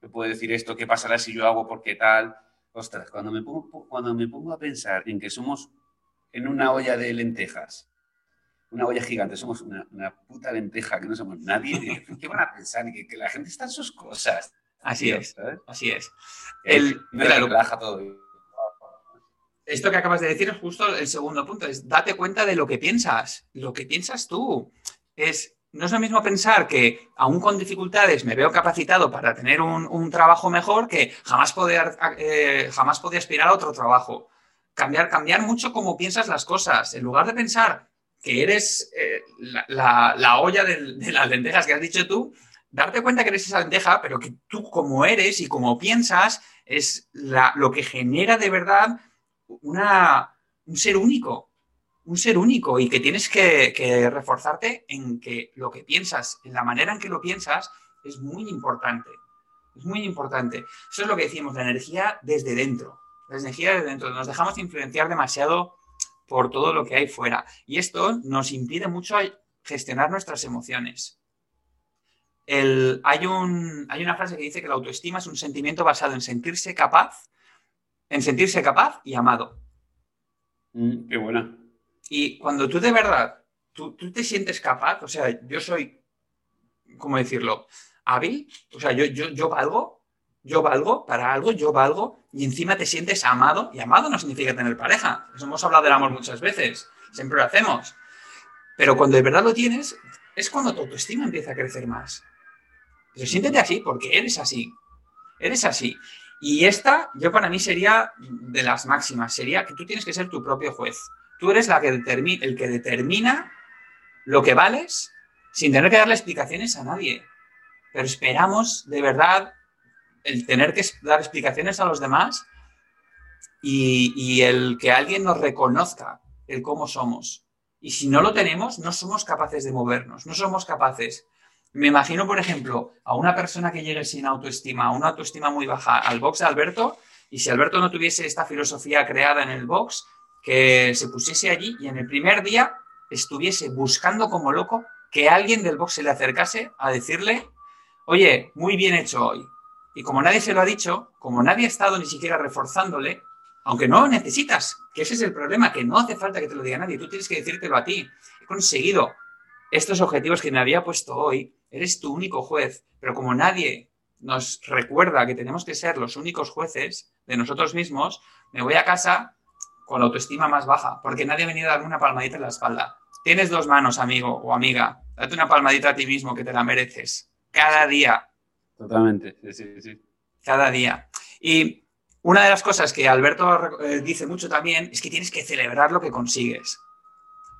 me puede decir esto, qué pasará si yo hago porque tal. Ostras, cuando me pongo, cuando me pongo a pensar en que somos en una olla de lentejas, una olla gigante, somos una, puta lenteja, que no somos nadie, ¿qué van a pensar? Que, que la gente está en sus cosas. Así es, así es. El, me relaja todo. Esto que acabas de decir es justo el segundo punto, es date cuenta de lo que piensas, lo que piensas tú. Es no es lo mismo pensar que aún con dificultades me veo capacitado para tener un, trabajo mejor que jamás poder, eh, jamás poder aspirar a otro trabajo. Cambiar, cambiar mucho cómo piensas las cosas. En lugar de pensar que eres eh, la, olla de, las lentejas que has dicho tú, darte cuenta que eres esa lenteja, pero que tú como eres y como piensas es lo que genera de verdad una, un ser único un ser único y que tienes que, reforzarte en que lo que piensas, en la manera en que lo piensas, es muy importante. Es muy importante. Eso es lo que decimos, la energía desde dentro. La energía desde dentro. Nos dejamos influenciar demasiado por todo lo que hay fuera. Y esto nos impide mucho gestionar nuestras emociones. Hay, un, hay una frase que dice que la autoestima es un sentimiento basado en sentirse capaz, en sentirse capaz y amado. Mm, qué buena. Y cuando tú de verdad, tú, te sientes capaz, o sea, yo soy, ¿cómo decirlo? Hábil, o sea, yo, yo, yo valgo, yo valgo para algo, yo valgo, y encima te sientes amado, y amado no significa tener pareja, hemos hablado del amor muchas veces, siempre lo hacemos, pero cuando de verdad lo tienes, es cuando tu autoestima empieza a crecer más. Pero siéntete así, porque eres así, eres así. Y esta, yo para mí sería de las máximas, sería que tú tienes que ser tu propio juez. Tú eres la que el que determina lo que vales sin tener que darle explicaciones a nadie. Pero esperamos de verdad el tener que dar explicaciones a los demás y, el que alguien nos reconozca el cómo somos. Y si no lo tenemos, no somos capaces de movernos, no somos capaces. Me imagino, por ejemplo, a una persona que llegue sin autoestima, a una autoestima muy baja al box de Alberto, y si Alberto no tuviese esta filosofía creada en el box, que se pusiese allí y en el primer día estuviese buscando como loco que alguien del box se le acercase a decirle, oye, muy bien hecho hoy. Y como nadie se lo ha dicho, como nadie ha estado ni siquiera reforzándole, aunque no necesitas, que ese es el problema, que no hace falta que te lo diga nadie, tú tienes que decírtelo a ti. He conseguido estos objetivos que me había puesto hoy, eres tu único juez, pero como nadie nos recuerda que tenemos que ser los únicos jueces de nosotros mismos, me voy a casa con la autoestima más baja, porque nadie ha venido a darme una palmadita en la espalda. Tienes dos manos, amigo o amiga. Date una palmadita a ti mismo que te la mereces. Cada día. Totalmente, sí, sí, sí. Cada día. Y una de las cosas que Alberto eh, dice mucho también es que tienes que celebrar lo que consigues.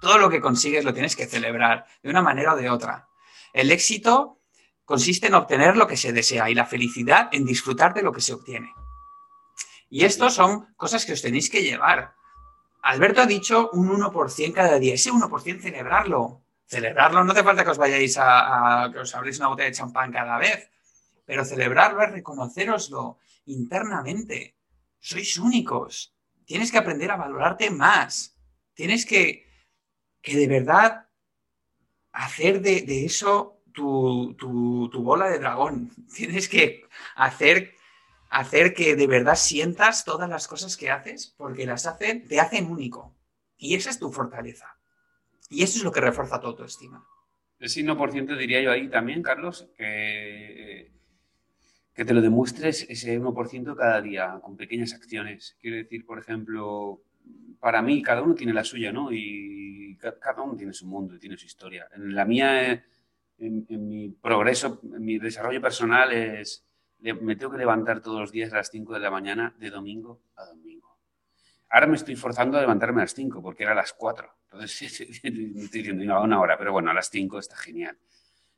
Todo lo que consigues lo tienes que celebrar, de una manera o de otra. El éxito consiste en obtener lo que se desea y la felicidad en disfrutar de lo que se obtiene. Y estos son cosas que os tenéis que llevar. Alberto ha dicho un 1% cada día. Ese 1% celebrarlo. Celebrarlo no hace falta que os vayáis a, que os abréis una botella de champán cada vez, pero celebrarlo es reconoceroslo internamente. Sois únicos. Tienes que aprender a valorarte más. Tienes que, que de verdad hacer de, eso tu, bola de dragón. Tienes que hacer hacer que de verdad sientas todas las cosas que haces, porque las hacen, te hacen único. Y esa es tu fortaleza. Y eso es lo que refuerza tu autoestima. Ese 1% diría yo ahí también, Carlos, que, que te lo demuestres ese 1% cada día con pequeñas acciones. Quiero decir, por ejemplo, para mí cada uno tiene la suya, ¿no? Cada uno tiene su mundo y tiene su historia. En la mía, en mi progreso, en mi desarrollo personal es me tengo que levantar todos los días a las 5 de la mañana de domingo a domingo. Ahora me estoy forzando a levantarme a las 5 porque era a las 4. Entonces estoy diciendo, a una hora, pero bueno, a las 5 está genial.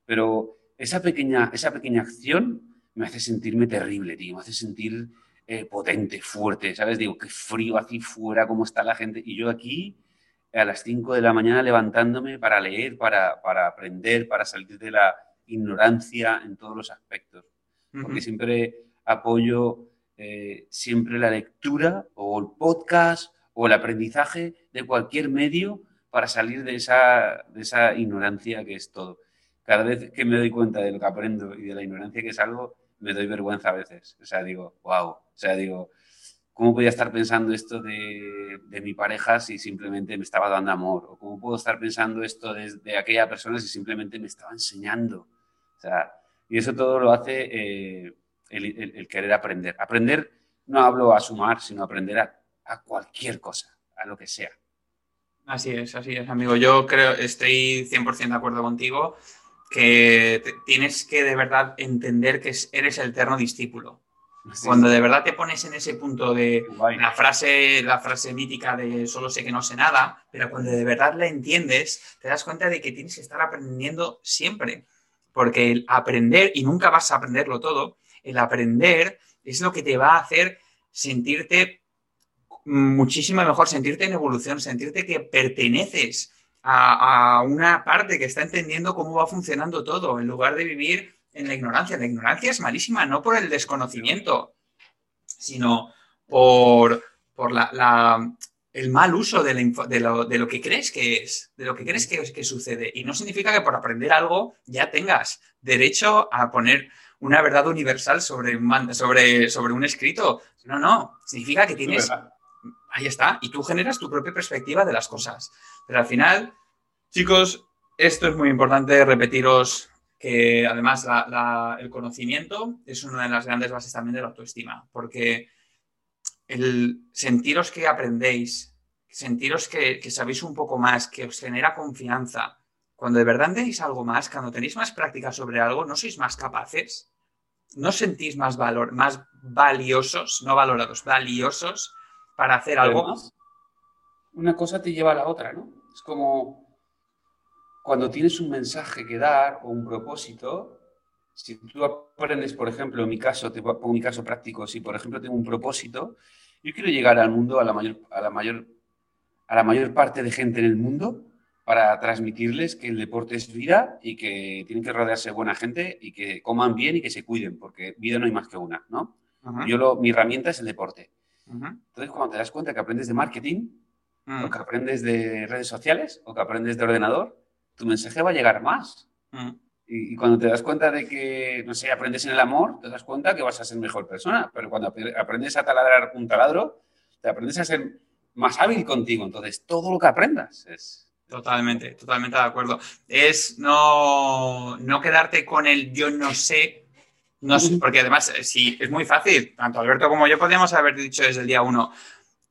Pero esa pequeña, esa pequeña acción me hace sentirme terrible, tío. Me hace sentir eh, potente, fuerte, ¿sabes? Digo, qué frío aquí fuera, cómo está la gente. Y yo aquí a las 5 de la mañana levantándome para leer, para, para aprender, para salir de la ignorancia en todos los aspectos porque siempre apoyo eh, siempre la lectura o el podcast o el aprendizaje de cualquier medio para salir de esa, de esa ignorancia que es todo. Cada vez que me doy cuenta de lo que aprendo y de la ignorancia que es algo, me doy vergüenza a veces. O sea, digo, wow. O sea, digo, ¿cómo podía estar pensando esto de, de, mi pareja si simplemente me estaba dando amor? ¿O cómo puedo estar pensando esto de, de, aquella persona si simplemente me estaba enseñando? O sea, y eso todo lo hace eh, el, querer aprender. Aprender no hablo a sumar, sino aprender a, cualquier cosa, a lo que sea. Así es, así es, amigo. Yo creo, estoy 100% de acuerdo contigo. que te- tienes que de verdad entender que es- eres el eterno discípulo. Sí, Cuando sí, de verdad te pones en ese punto de guay. la frase, la frase mítica de solo sé que no sé nada, pero cuando de verdad la entiendes, te das cuenta de que tienes que estar aprendiendo siempre. Porque el aprender, y nunca vas a aprenderlo todo, el aprender es lo que te va a hacer sentirte muchísimo mejor, sentirte en evolución, sentirte que perteneces a, a una parte que está entendiendo cómo va funcionando todo, en lugar de vivir en la ignorancia. La ignorancia es malísima, no por el desconocimiento, sino por, por la, la- el mal uso de, la info- de lo, de lo que crees que es, de lo que crees que, que sucede. Y no significa que por aprender algo ya tengas derecho a poner una verdad universal sobre, sobre, sobre un escrito. No, no, significa que Es tienes verdad. ahí está. Y tú generas tu propia perspectiva de las cosas. Pero al final, chicos, esto es muy importante repetiros que además la- la- el conocimiento es una de las grandes bases también de la autoestima. Porque el sentiros que aprendéis, sentiros que, que sabéis un poco más, que os genera confianza, cuando de verdad tenéis algo más, cuando tenéis más práctica sobre algo, no sois más capaces, no os sentís más valor, más valiosos, no valorados, valiosos para hacer algo. Además, una cosa te lleva a la otra, ¿no? Es como cuando tienes un mensaje que dar o un propósito, si tú aprendes, por ejemplo, en mi caso, te pongo mi caso práctico, si por ejemplo tengo un propósito, yo quiero llegar al mundo, a la mayor, a la mayor, a la mayor parte de gente en el mundo para transmitirles que el deporte es vida y que tienen que rodearse de buena gente y que coman bien y que se cuiden, porque vida no hay más que una, ¿no? Ujú, Yo lo, mi herramienta es el deporte. ujú, Entonces, cuando te das cuenta que aprendes de marketing, mm, o que aprendes de redes sociales, o que aprendes de ordenador, tu mensaje va a llegar más. mm. Y, y cuando te das cuenta de que, no sé, aprendes en el amor, te das cuenta que vas a ser mejor persona. Pero cuando ap- aprendes a taladrar un taladro, te aprendes a ser más hábil contigo. Entonces, todo lo que aprendas es... Totalmente, totalmente de acuerdo. Es no, no quedarte con el yo no sé, no sé, porque además eh, sí, es muy fácil. Tanto Alberto como yo podríamos haber dicho desde el día uno,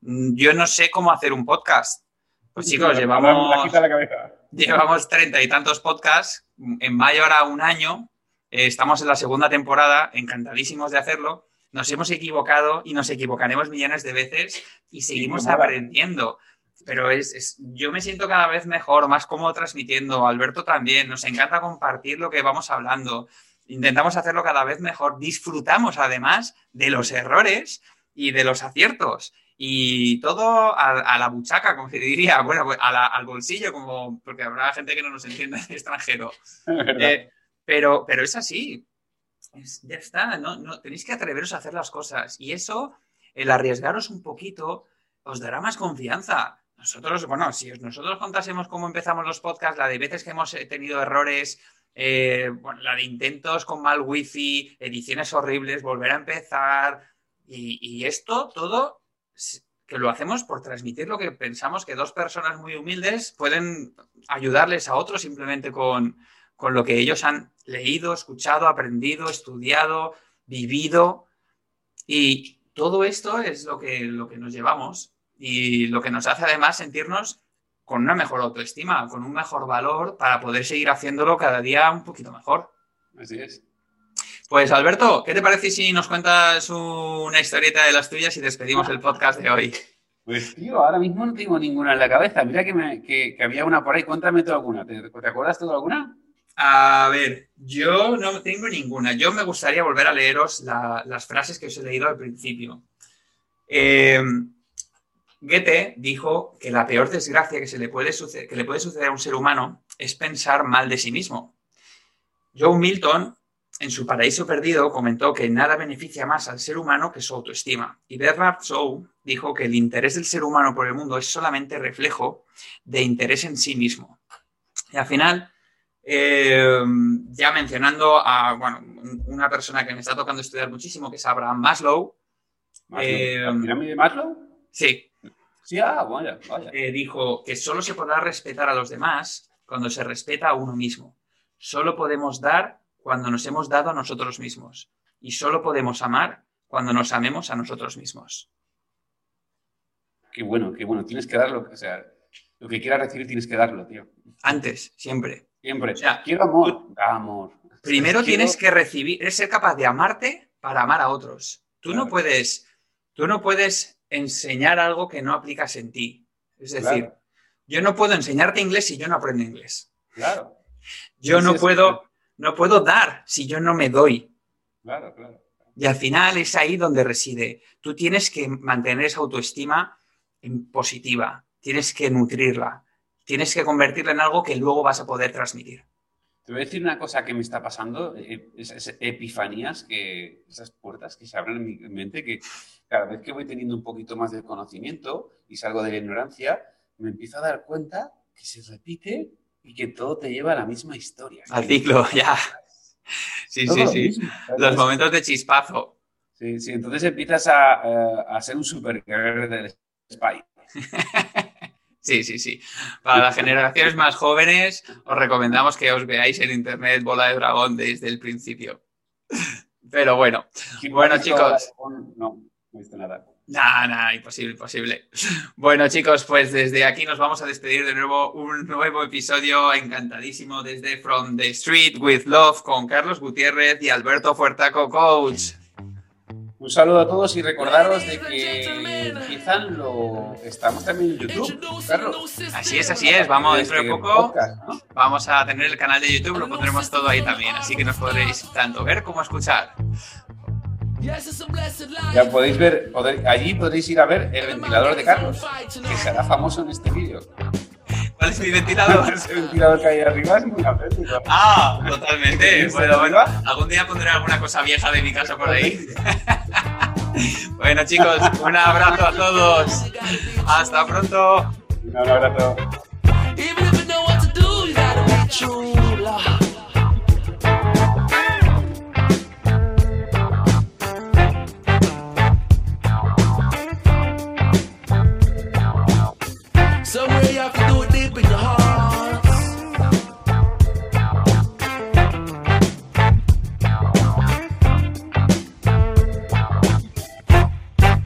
"Mm, yo no sé cómo hacer un podcast. Pues chicos, llevamos, quita la cabeza. Llevamos treinta y tantos podcasts, en mayo ahora un año, eh, estamos en la segunda temporada, encantadísimos de hacerlo. Nos hemos equivocado y nos equivocaremos millones de veces y seguimos aprendiendo. Pero es, es- yo me siento cada vez mejor, más cómodo transmitiendo. Alberto también. Nos encanta compartir lo que vamos hablando. Intentamos hacerlo cada vez mejor. Disfrutamos además de los errores y de los aciertos. Y todo a, a la buchaca, como se diría, bueno, pues a la- al bolsillo, como porque habrá gente que no nos entienda en extranjero. Eh, pero, pero es así. Es- ya está, no, no, tenéis que atreveros a hacer las cosas. Y eso, el arriesgaros un poquito, os dará más confianza. Nosotros, bueno, si os- nosotros contásemos cómo empezamos los podcasts, la de veces que hemos eh, tenido errores, eh, bueno, la de intentos con mal wifi, ediciones horribles, volver a empezar. Y, y esto todo que lo hacemos por transmitir lo que pensamos que dos personas muy humildes pueden ayudarles a otros simplemente con, con lo que ellos han leído, escuchado, aprendido, estudiado, vivido. Y todo esto es lo que, lo que nos llevamos y lo que nos hace además sentirnos con una mejor autoestima, con un mejor valor para poder seguir haciéndolo cada día un poquito mejor. Así es. Pues Alberto, ¿qué te parece si nos cuentas una historieta de las tuyas y despedimos el podcast de hoy? Pues tío, ahora mismo no tengo ninguna en la cabeza. Mira que, me- que- que había una por ahí. Cuéntame tú alguna. ¿Te, te acuerdas tú de alguna? A ver, yo no tengo ninguna. Yo me gustaría volver a leeros la- las frases que os he leído al principio. Eh, Goethe dijo que la peor desgracia que, se le puede que le puede suceder a un ser humano es pensar mal de sí mismo. Joe Milton, en su Paraíso Perdido, comentó que nada beneficia más al ser humano que su autoestima. Y Bernard Shaw dijo que el interés del ser humano por el mundo es solamente reflejo de interés en sí mismo. Y al final, eh, ya mencionando a bueno, un- una persona que me está tocando estudiar muchísimo, que es Abraham Maslow, Maslow. Eh, ¿La pirámide de Maslow? sí, Sí, ah, vaya, vaya. eh, dijo que solo se podrá respetar a los demás cuando se respeta a uno mismo. Solo podemos dar cuando nos hemos dado a nosotros mismos. Y solo podemos amar cuando nos amemos a nosotros mismos. Qué bueno, qué bueno. Tienes que darlo. O sea, lo que quieras recibir tienes que darlo, tío. Antes, siempre. Siempre. O sea, quiero amor. Amor. Primero Quiero- tienes que recibir, es ser capaz de amarte para amar a otros. Tú no puedes, tú no puedes enseñar algo que no aplicas en ti. Es decir, Claro. yo no puedo enseñarte inglés si yo no aprendo inglés. Claro. Yo no puedo, no puedo dar si yo no me doy. Claro, claro. Y al final es ahí donde reside. Tú tienes que mantener esa autoestima en positiva, tienes que nutrirla, tienes que convertirla en algo que luego vas a poder transmitir. Te voy a decir una cosa que me está pasando, eh, esas epifanías, que, esas puertas que se abren en mi mente, que cada vez que voy teniendo un poquito más de conocimiento y salgo de la ignorancia, me empiezo a dar cuenta que se repite y que todo te lleva a la misma historia. Al ciclo, ya. Sí, Todo sí, sí. mismo. Los momentos de chispazo. Sí, sí, entonces empiezas a, eh, a ser un superguerrero del spy. Sí, sí, sí. Para las generaciones más jóvenes, os recomendamos que os veáis en internet Bola de Dragón desde el principio. Pero bueno, ¿Quién Bueno, chicos. No, no he visto nada. Nada, nada, imposible, imposible. Bueno, chicos, pues desde aquí nos vamos a despedir de nuevo un nuevo episodio encantadísimo desde From the Street with Love con Carlos Gutiérrez y Alberto Fuertaco Coach. Un saludo a todos y recordaros de que empiezan lo... Estamos también en YouTube, Carlos. Así es, así es. Vamos dentro de Este poco. podcast, ¿no? Vamos a tener el canal de YouTube, lo pondremos todo ahí también, así que nos podréis tanto ver como escuchar. Ya podéis ver, allí podéis ir a ver el ventilador de Carlos, que será famoso en este vídeo. ¿Cuál es mi ventilador? Ese ventilador que hay arriba es muy auténtico. Ah, totalmente. ¿Viste Bueno, bueno, algún día pondré alguna cosa vieja de mi casa por ahí. Bueno, chicos, un abrazo a todos. Hasta pronto. Un abrazo.